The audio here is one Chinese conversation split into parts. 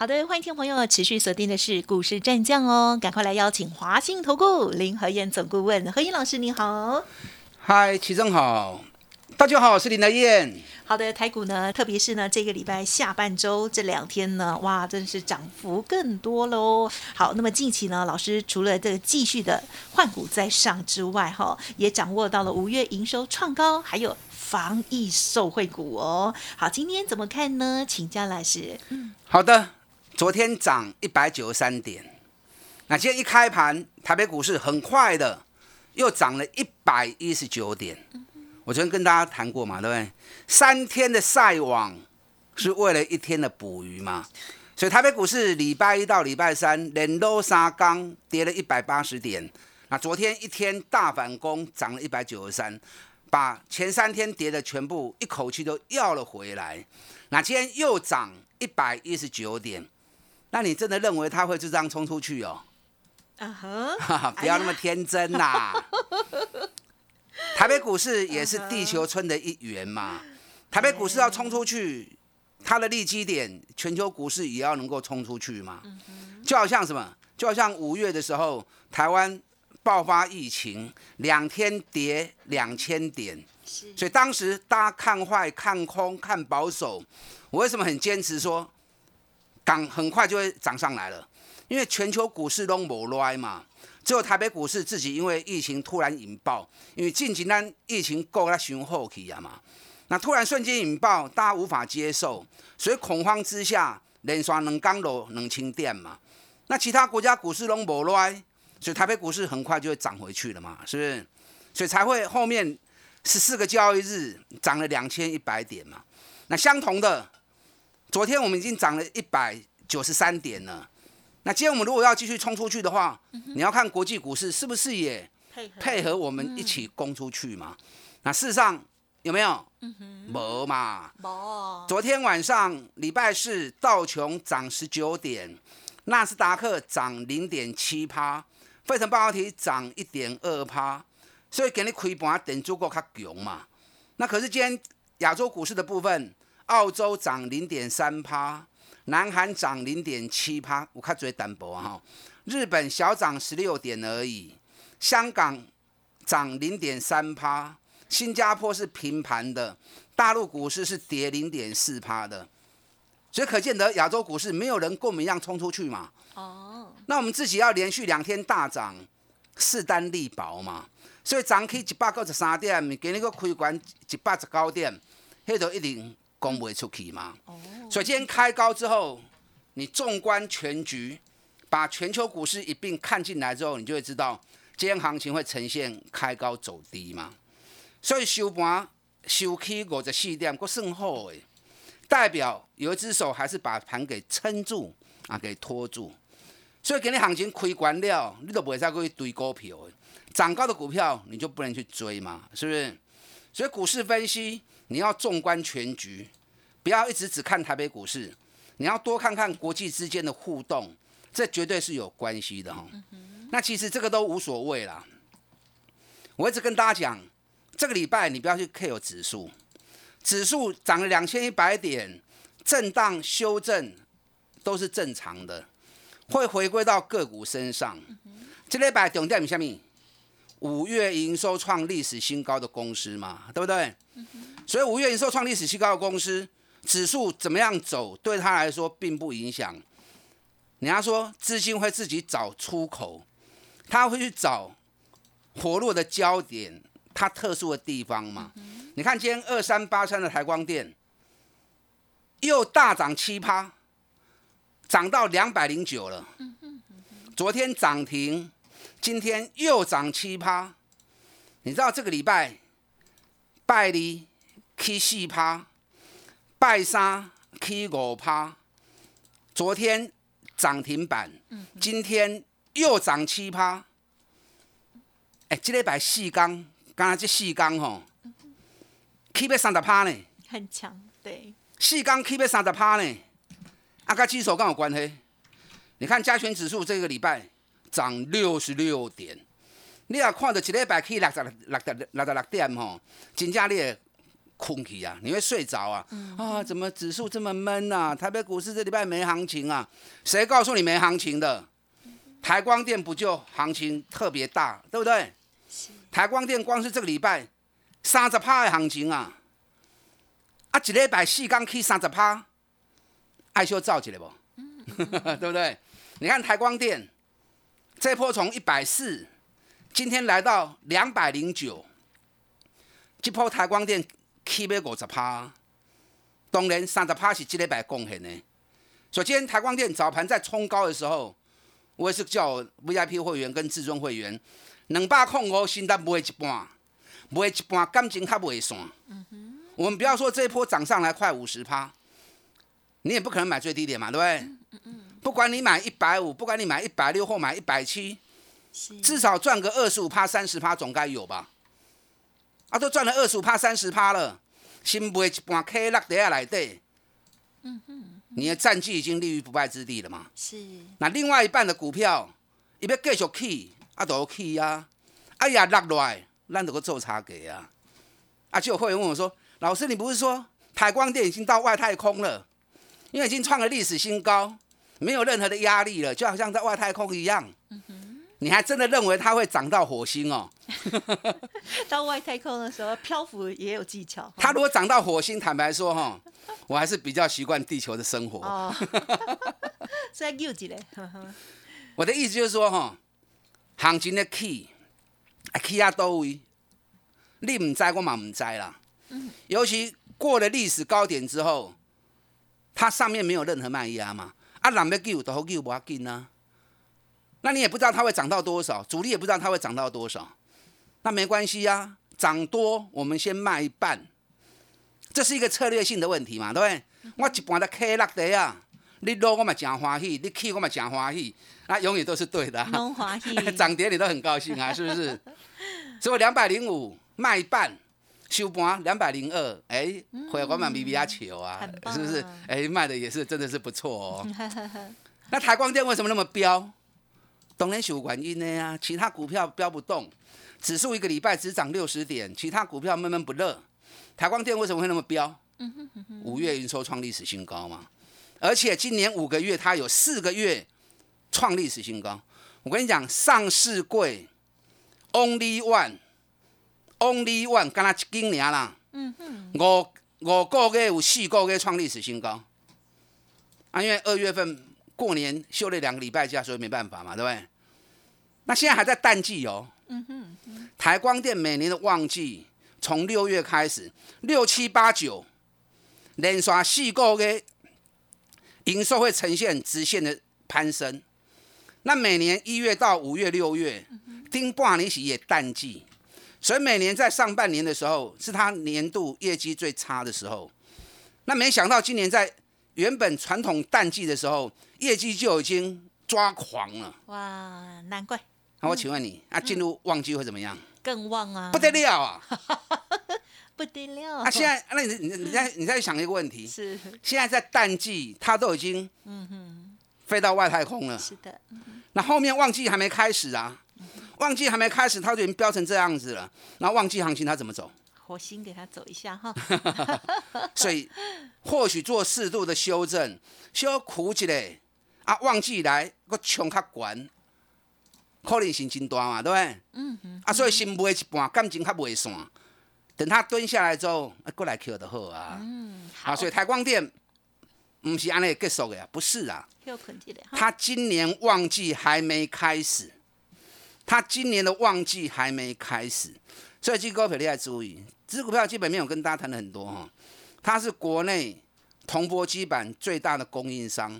好的，欢迎听众朋友持续锁定的是股市战将哦，赶快来邀请华信投顾林和燕总顾问何燕老师，你好。嗨，齐正好，大家好，我是林和燕。好的，台股呢，特别是呢这个礼拜下半周这两天呢，哇，真是涨幅更多喽。好，那么近期呢，老师除了这个继续的换股在上之外，哈，也掌握到了五月营收创高，还有防疫受惠股哦。好，今天怎么看呢？请教老师。嗯，好的。昨天涨一百九十三点，那今天一开盘，台北股市很快的又涨了一百一十九点。我昨天跟大家谈过嘛，对不对？三天的晒网是为了一天的捕鱼嘛，所以台北股市礼拜一到礼拜三连都杀刚跌了一百八十点。那昨天一天大反攻，涨了一百九十三，把前三天跌的全部一口气都要了回来。那今天又涨一百一十九点。那你真的认为他会就这样冲出去哦？啊哈，不要那么天真呐！台北股市也是地球村的一员嘛。台北股市要冲出去，它的利基点，全球股市也要能够冲出去嘛。就好像什么？就好像五月的时候，台湾爆发疫情，两天跌两千点，所以当时大家看坏、看空、看保守。我为什么很坚持说？涨很快就会涨上来了，因为全球股市都没来嘛，只有台北股市自己因为疫情突然引爆，因为近几年疫情够它雄厚起啊嘛，那突然瞬间引爆，大家无法接受，所以恐慌之下连刷能刚落能清点嘛，那其他国家股市都没来，所以台北股市很快就会涨回去了嘛，是不是？所以才会后面十四个交易日涨了两千一百点嘛，那相同的。昨天我们已经涨了一百九十三点了，那今天我们如果要继续冲出去的话，你要看国际股市是不是也配合我们一起攻出去嘛？那事实上有没有？没嘛。没。昨天晚上礼拜四道琼涨十九点，纳斯达克涨零点七趴，费城半导体涨一点二趴，所以给你开盘点足够较强嘛。那可是今天亚洲股市的部分。澳洲涨零点三趴，南韩涨零点七趴，我看最单薄哈。日本小涨十六点而已，香港涨零点三趴，新加坡是平盘的，大陆股市是跌零点四趴的，所以可见得亚洲股市没有人跟我们一样冲出去嘛。哦，那我们自己要连续两天大涨，势单力薄嘛，所以涨起一百九十三点，今日个开关一百十九点，迄就一定。攻不会出去嘛？哦，所以今天开高之后，你纵观全局，把全球股市一并看进来之后，你就会知道今天行情会呈现开高走低嘛。所以收盘收起五十四点，够算好诶，代表有一只手还是把盘给撑住啊，给拖住。所以今天行情开关了，你都不会再去堆股票诶，涨高的股票你就不能去追嘛，是不是？所以股市分析。你要纵观全局，不要一直只看台北股市，你要多看看国际之间的互动，这绝对是有关系的哈。那其实这个都无所谓啦。我一直跟大家讲，这个礼拜你不要去 care 指数，指数涨了两千一百点，震荡修正都是正常的，会回归到个股身上。这礼拜重点是什么？五月营收创历史新高的公司嘛，对不对？所以五月营收创历史新高的公司，指数怎么样走，对他来说并不影响。人家说资金会自己找出口，他会去找活络的焦点，它特殊的地方嘛。你看今天二三八三的台光电又大涨七趴，涨到两百零九了。昨天涨停。今天又涨七趴，你知道这个礼拜拜二起四趴，拜三起五趴，昨天涨停板，今天又涨七趴。哎，这礼拜四刚，刚才这四刚吼，起要三十趴呢，很强，对，四刚起要三十趴呢，啊，跟指数跟有关系。你看加权指数这个礼拜涨六十六点，你也看到一礼拜去六十六六六十六点吼，真正你会困去啊，你会睡着啊，啊，怎么指数这么闷啊？台北股市这礼拜没行情啊？谁告诉你没行情的？台光电不就行情特别大，对不对？台光电光是这个礼拜三十趴的行情啊，啊，一礼拜四天去三十趴，爱修造起来不？对不对？你看台光电这波从一百四，今天来到两百零九，这波台光电起码五十趴，当然三十趴是这礼拜贡献的。首先台光电早盘在冲高的时候。我也是叫 VIP 会员跟至尊会员，两百控五，新单卖一半，卖一半感情较袂散。我们不要说这一波涨上来快五十趴，你也不可能买最低点嘛，对不对？不管你买一百五，不管你买一百六或买一百七，至少赚个二十五趴、三十趴总该有吧？啊，都赚了二十五趴、三十趴了，先卖一半 K 落底下来底。嗯哼。你的战绩已经立于不败之地了嘛？是。那另外一半的股票，伊要继续起，啊都起啊，哎呀落落来，咱就个做差价啊。啊，就有会员问我说：“老师，你不是说台光电已经到外太空了？因为已经创了历史新高，没有任何的压力了，就好像在外太空一样。”嗯。你还真的认为它会涨到火星哦？到外太空的时候漂浮也有技巧。它如果涨到火星，坦白说哈。我还是比较习惯地球的生活。哦，再救几嘞。我的意思就是说，哈，行情的 key，啊 key 啊多位，你唔知我嘛唔知啦。嗯。尤其过了历史高点之后，它上面没有任何卖压嘛，啊，人要救都好救不要紧啊。那你也不知道它会涨到多少，主力也不知道它会涨到多少，那没关系呀，涨多我们先卖一半。这是一个策略性的问题嘛，对不对？我一般的 K 落地啊，你落我嘛真欢喜，你起我嘛真欢喜，那永远都是对的。拢欢喜，涨跌你都很高兴啊，是不是？所以两百零五卖一半收盘两百零二，哎，回我们比比亚球啊，是不是？哎，卖的也是真的是不错哦。那台光电为什么那么飙？当然是有原因的呀，其他股票飙不动，指数一个礼拜只涨六十点，其他股票闷闷不乐。台光电为什么会那么飙？五月营收创历史新高嘛，而且今年五个月它有四个月创历史新高。我跟你讲，上市贵，Only One，Only One，干那今年啦，五五个月有四个月创历史新高。啊，因为二月份过年休了两个礼拜假，所以没办法嘛，对不对？那现在还在淡季哦。台光电每年的旺季。从六月开始，六七八九连续四个月营收会呈现直线的攀升。那每年一月到五月、六月，丁半年是也淡季，所以每年在上半年的时候是他年度业绩最差的时候。那没想到今年在原本传统淡季的时候，业绩就已经抓狂了。哇，难怪。那我请问你，那进入旺季会怎么样？更旺啊！不得了啊！不得了！啊，现在那你你你在你在想一个问题？是现在在淡季，它都已经嗯哼飞到外太空了。是的。那后面旺季还没开始啊，旺季还没开始，它就已经飙成这样子了。那旺季行情它怎么走？火星给它走一下哈。所以或许做适度的修正，修苦起来啊，旺季来个冲较悬。可能性真大嘛，对不对？嗯嗯。啊，所以先卖一半，感情较袂散。等他蹲下来之后，啊，过来 Q 就好啊。嗯。好。啊，所以台光电不是安尼结束的啊，不是啊。他今年旺季还没开始，他今年的旺季还没开始，所以这股票你要注意。这股票基本面我跟大家谈了很多哈，它是国内铜箔基板最大的供应商。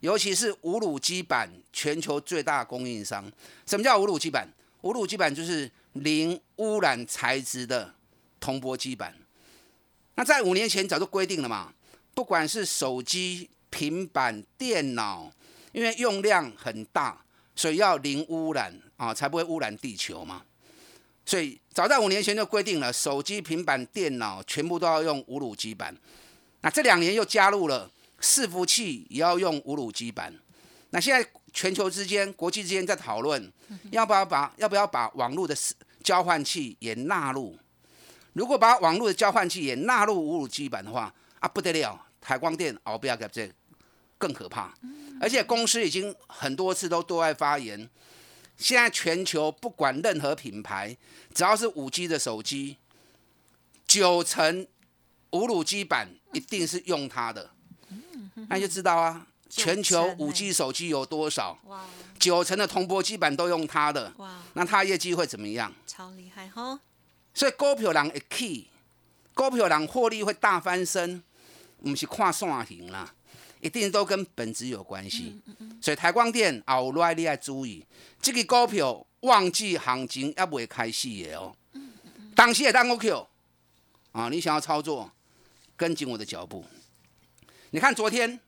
尤其是无卤基板全球最大供应商。什么叫无卤基板？无卤基板就是零污染材质的铜箔基板。那在五年前早就规定了嘛，不管是手机、平板、电脑，因为用量很大，所以要零污染啊，才不会污染地球嘛。所以早在五年前就规定了，手机、平板电脑全部都要用无卤基板。那这两年又加入了伺服器也要用无卤基板。那现在全球之间、国际之间在讨论，要不要把要不要把网络的交换器也纳入？如果把网络的交换器也纳入无卤基板的话，啊不得了，台光电哦不要给这更可怕。而且公司已经很多次都对外发言，现在全球不管任何品牌，只要是五 G 的手机，九成五卤基板一定是用它的，那你就知道啊。全球五 G 手机有多少？哇！九成的铜箔基板都用它的。哇！那它业绩会怎么样？超厉害哈！所以股票人一 key，股票人获利会大翻身，不是看线型啦，一定都跟本质有关系。所以台光电后来你要注意，这个股票旺季行情还未开始的哦。当时也当 OQ，啊，你想要操作，跟紧我的脚步。你看昨天。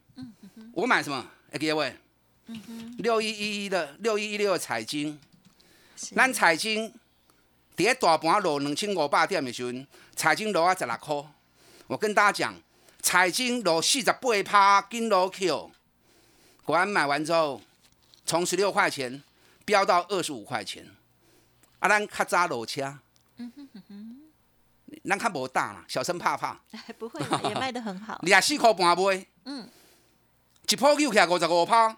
我买什么？哎，各位，六一一一的六一一六的彩金，咱彩金跌大盘落两千五百点的时候，彩金落啊十六块。我跟大家讲，彩金落四十八趴，金落 Q。果然买完之后，从十六块钱飙到二十五块钱。啊，咱较早落车，嗯哼哼哼，咱较无大啦，小生怕怕。不会，也卖得很好。廿四块半卖。嗯。一波救起来五十五趴，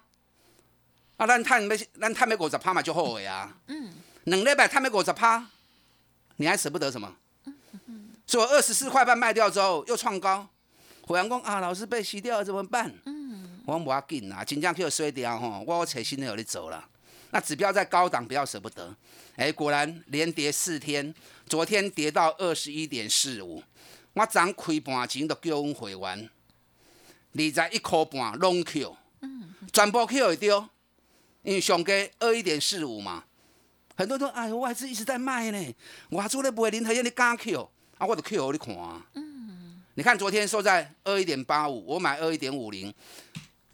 啊，咱赚要咱赚要五十趴嘛就好个啊。嗯。两礼拜赚要五十趴，你还舍不得什么？所以二十四块半卖掉之后又创高，虎阳公啊，老师被洗掉了怎么办？嗯。我无要紧啊，真正去衰掉吼，我找新的有你走了。那指标在高档，不要舍不得。哎，果然连跌四天，昨天跌到二十一点四五，我昨开盘前都叫阮会员。二在一块半拢 Q，全部 Q 会丢，因为上价二一点四五嘛。很多人说：“哎，外资一直在卖呢，我做咧卖林和燕，你敢 Q？啊，我就 Q 给你看啊。”嗯，你看昨天收在二一点八五，我买二一点五零。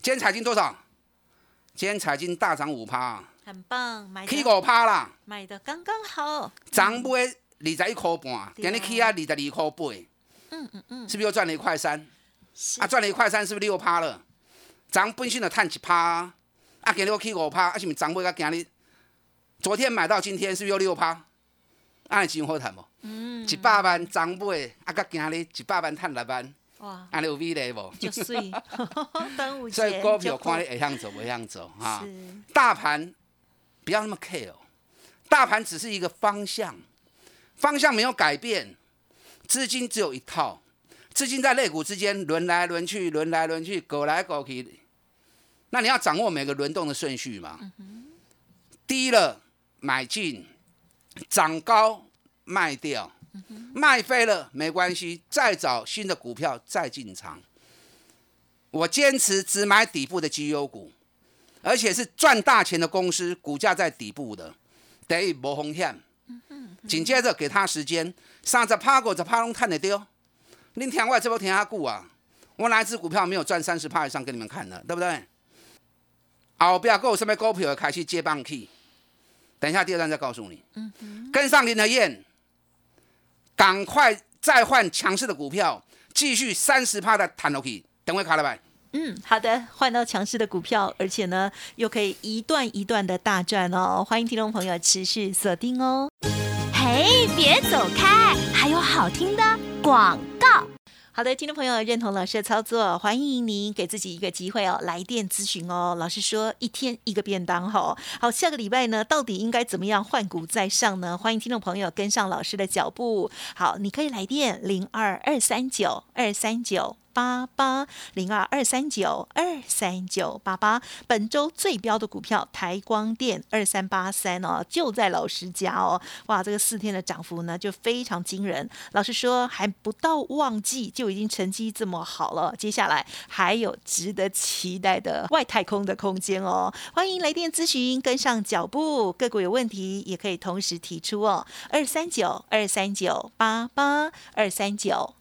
今天彩金多少？今天彩金大涨五趴，很棒，买起五趴啦，买的刚刚好。涨买二十一块半，今日起啊二十二块八，嗯嗯嗯，是不是又赚了一块三？啊，赚了一块三，是不是六趴了？涨本身的赚一趴，啊，今日我去五趴，啊，是不是涨买到今日？昨天买到今天，是不是又六趴？安尼真好谈无？嗯，一百万涨买，啊，到今日一百万赚六万，哇，安尼有美丽无？就水，端午节。所以股票看你会向走，会向走哈。大盘不要那么 care，大盘只是一个方向，方向没有改变，资金只有一套。资金在肋股之间轮来轮去，轮来轮去，狗来狗去。那你要掌握每个轮动的顺序嘛？低了买进，涨高卖掉，卖飞了没关系，再找新的股票再进场。我坚持只买底部的绩优股，而且是赚大钱的公司，股价在底部的，等于无风险。紧接着给他时间，三十趴股就趴拢探得丢。恁听我这波听下久啊，我哪一只股票没有赚三十趴以上给你们看的，对不对？后边还有什么股票开始接棒去？等一下第二段再告诉你。嗯跟上林德燕，赶快再换强势的股票，继续三十趴的弹落去。等会卡了吧。嗯，好的，换到强势的股票，而且呢又可以一段一段的大赚哦。欢迎听众朋友持续锁定哦。嘿，别走开，还有好听的广。好的，听众朋友认同老师的操作，欢迎您给自己一个机会哦，来电咨询哦。老师说一天一个便当吼。好，下个礼拜呢，到底应该怎么样换股再上呢？欢迎听众朋友跟上老师的脚步。好，你可以来电零二二三九二三九。八八零二二三九二三九八八，本周最标的股票台光电二三八三哦，就在老师家哦。哇，这个四天的涨幅呢，就非常惊人。老师说还不到旺季就已经成绩这么好了，接下来还有值得期待的外太空的空间哦。欢迎来电咨询，跟上脚步，个股有问题也可以同时提出哦。二三九二三九八八二三九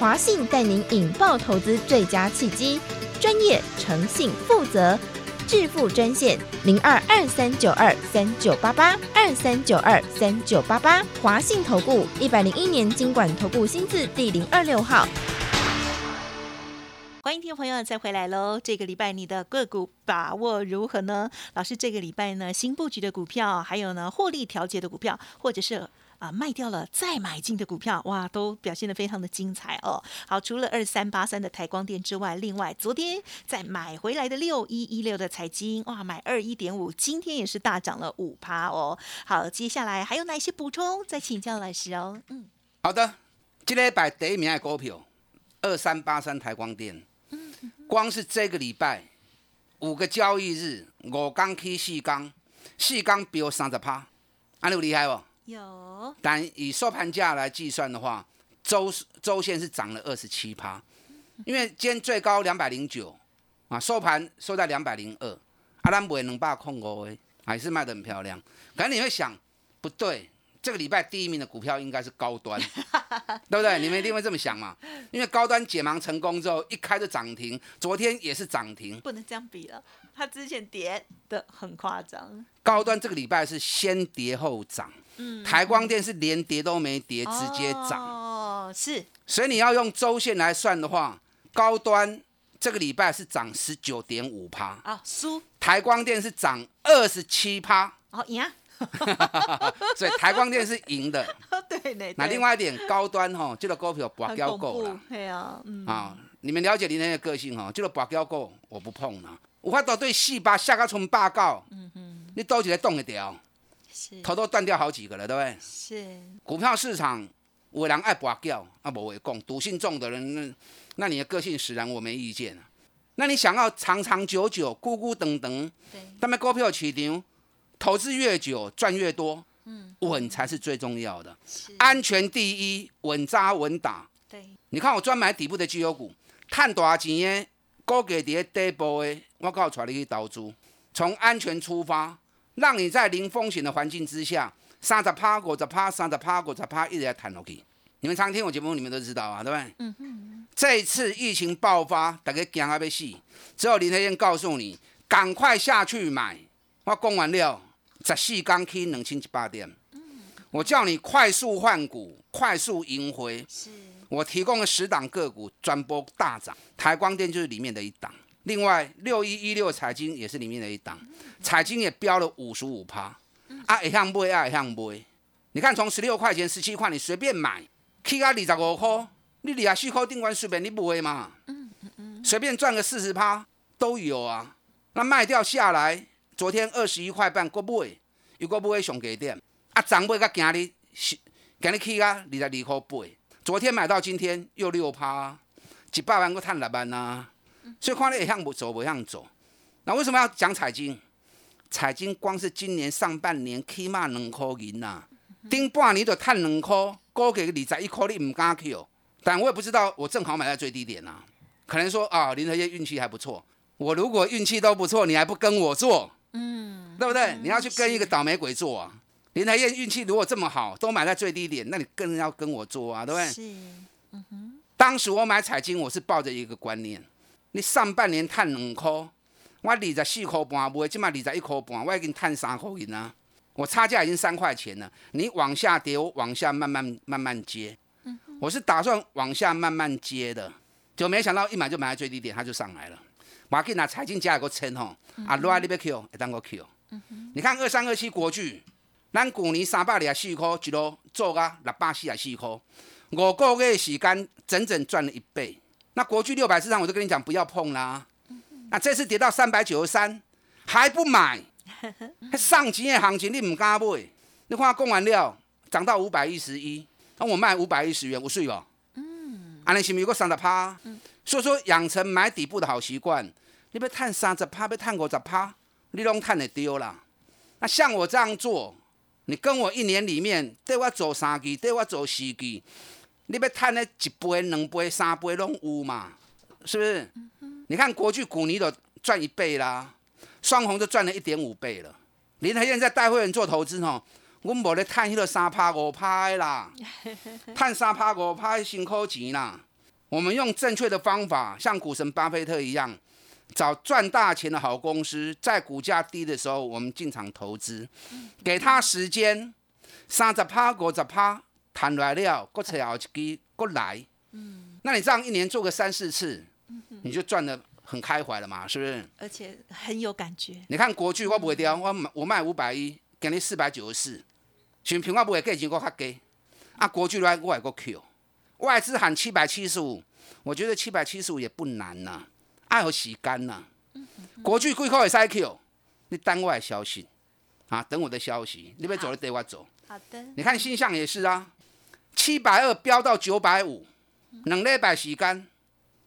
华信带您引爆投资最佳契机，专业、诚信、负责，致富专线零二二三九二三九八八二三九二三九八八，华信投顾一百零一年经管投顾新字第零二六号。欢迎听众朋友再回来喽！这个礼拜你的个股把握如何呢？老师，这个礼拜呢，新布局的股票，还有呢，获利调节的股票，或者是啊卖掉了再买进的股票，哇，都表现的非常的精彩哦。好，除了二三八三的台光电之外，另外昨天再买回来的六一一六的彩金，哇，买二一点五，今天也是大涨了五趴哦。好，接下来还有哪些补充？再请教老师哦。嗯，好的，今天摆第一名的股票二三八三台光电。光是这个礼拜五个交易日，五缸 K 四缸，四缸飙三十趴，安有厉害不？有。但以收盘价来计算的话，周周线是涨了二十七趴，因为今天最高两百零九啊，收盘收在两百零二，阿兰买两百空五诶，还是卖得很漂亮。可能你会想，不对。这个礼拜第一名的股票应该是高端，对不对？你们一定会这么想嘛？因为高端解盲成功之后，一开就涨停，昨天也是涨停。不能这样比了，它之前跌的很夸张。高端这个礼拜是先跌后涨，嗯，台光电是连跌都没跌，直接涨。哦，是。所以你要用周线来算的话，高端这个礼拜是涨十九点五趴。啊，输。台光电是涨二十七趴。哦，赢。所以台光电是赢的，对对。那另外一点高端哈，这个股票拔胶够了，对啊，嗯。啊，你们了解林人的个性哈，这个拔胶够我不碰了。我法度对四八下个从八告，嗯哼，你都起来动一条，是头都断掉好几个了，对不对？是。股票市场有人爱拔掉，啊不会讲，赌性重的人，那那你的个性使然，我没意见那你想要长长久久、孤孤等等，对，他们股票市场。投资越久赚越多，嗯，稳才是最重要的，安全第一，稳扎稳打。对，你看我专买底部的绩优股，赚多少钱的，高给跌底部的，我告诉你去投资，从安全出发，让你在零风险的环境之下，三十趴、五十趴、三十趴、五十趴，一直在谈落去。你们常听我节目，你们都知道啊，对不对？嗯哼。这一次疫情爆发，大家惊啊要死，只有林德燕告诉你，赶快下去买。我讲完了。十四刚去两千一百点，我叫你快速换股，快速赢回。是，我提供了十档个股，专播大涨。台光电就是里面的一档，另外六一一六彩金也是里面的一档，彩金也飙了五十五趴。啊，一向买啊，一向买。你看，从十六块钱、十七块，你随便买去啊二十五块，你二十四块定完随便你买嘛。嗯嗯嗯，随便赚个四十趴都有啊。那卖掉下来。昨天二十一块半，国买，又国买上低点，啊，涨买到今日，今日起啊二十二块八，昨天买到今天又六趴，一百万我赚六万呐，所以看你会向不走，不向走。那为什么要讲彩金？彩金光是今年上半年起码两块银呐，顶半年就赚两块，估计二十一块你唔敢去哦。但我也不知道，我正好买在最低点呐，可能说啊，林和业运气还不错。我如果运气都不错，你还不跟我做？嗯，对不对？你要去跟一个倒霉鬼做啊！林台燕运气如果这么好，都买在最低点，那你更要跟我做啊，对不对？是，嗯哼。当时我买彩金，我是抱着一个观念：你上半年赚两块，我二十四块半买，今嘛二十一块半，我已经赚三块银啊！我差价已经三块钱了，你往下跌，我往下慢慢慢慢接。嗯我是打算往下慢慢接的，就没想到一买就买在最低点，它就上来了。马可以拿财经加一个称吼，啊，落来你要 Q，会当个 Q。你看二三二七国巨，咱去年三百二十四块一路做啊六百四十四块，五个月时间整整赚了一倍。那国巨六百市场，我就跟你讲不要碰啦。那这次跌到三百九十三，还不买？上级的行情你唔敢买？你看供完料涨到五百一十一，那我卖五百一十元，我睡吧？嗯，安尼是不是有个三十趴？所以说养成买底部的好习惯，你要探三十趴，要探五十趴，你拢探得丢啦。那像我这样做，你跟我一年里面对我做三季，对我做四季，你要探那一倍、两倍、三倍拢有嘛？是不是？你看国巨、股尼都赚一倍啦，双红就赚了一点五倍了。林台燕在带会员做投资吼，我无咧探迄个三趴五趴啦，探三趴五趴辛苦钱啦。我们用正确的方法，像股神巴菲特一样，找赚大钱的好公司，在股价低的时候，我们进场投资，给他时间，三十趴、五十趴，谈来了，过找后一支过来。嗯，那你这样一年做个三四次，你就赚的很开怀了嘛，是不是？而且很有感觉。你看国巨我不会掉，我买我卖五百一，给你四百九十四，全平我不会价钱我较低，啊国巨来我还个 Q。外资喊七百七十五，我觉得七百七十五也不难呐，爱和洗干呐。国巨贵口也塞 Q，你等我的消息啊，等我的消息，你别走了得我走。好的。你看新象也是啊，七百二飙到九百五，两礼拜时间，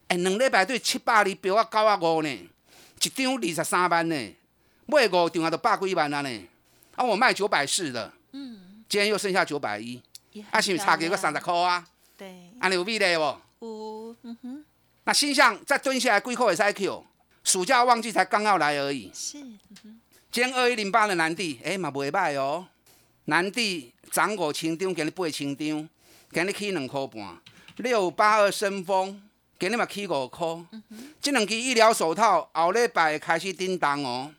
哎，两礼拜对七百二飙啊九啊五呢，一张二十三万呢，买五张啊都百几万啊呢。啊，我卖九百四的，嗯，今天又剩下九百一，啊，是不是差几个三十块啊？对，安尼有比例不？有，嗯哼，那新象再蹲下来，贵扣也是 IQ，暑假旺季才刚要来而已。是，嗯，今天二一零八的南地，哎嘛袂歹哦。南地涨五千张，今日八千张，今日起两块半。六八二升风，今日嘛起五块。这两支医疗手套后礼拜开始叮当哦。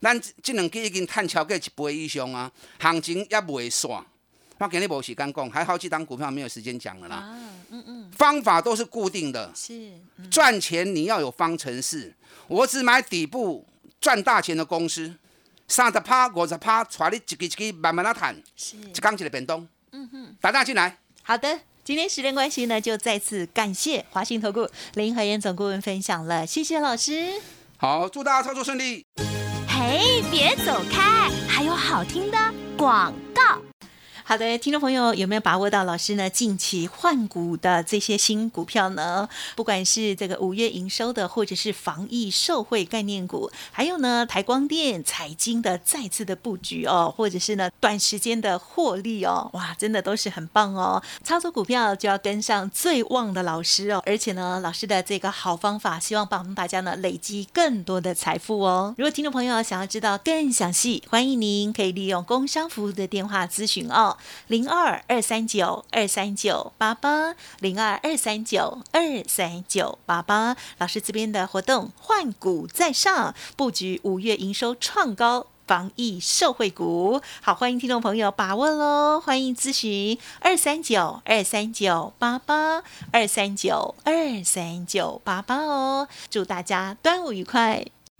咱这两支已经探超过一倍以上啊，行情也未散。我给你无时间讲，还好几档股票没有时间讲了啦。啊，嗯嗯，方法都是固定的，是，嗯赚钱你要有方程式。我只买底部赚大钱的公司，三十趴、五十趴，带你一支一支慢慢啊谈，是，一缸一个变动。嗯哼，打大进来。好的。今天时间关系呢，就再次感谢华信投顾林和燕总顾问分享了，谢谢老师。好，祝大家操作顺利。嘿，别走开，还有好听的广告。好的，听众朋友有没有把握到老师呢近期换股的这些新股票呢？不管是这个五月营收的，或者是防疫受惠概念股，还有呢台光电、彩金的再次的布局哦，或者是呢短时间的获利哦，哇，真的都是很棒哦！操作股票就要跟上最旺的老师哦，而且呢老师的这个好方法，希望帮大家呢累积更多的财富哦。如果听众朋友想要知道更详细，欢迎您可以利用工商服务的电话咨询哦。零二二三九二三九八八，零二二三九二三九八八。老师这边的活动换股在上，布局五月营收创高。防疫受惠股，好，欢迎听众朋友把握喽！欢迎咨询二三九二三九八八二三九二三九八八哦。祝大家端午愉快！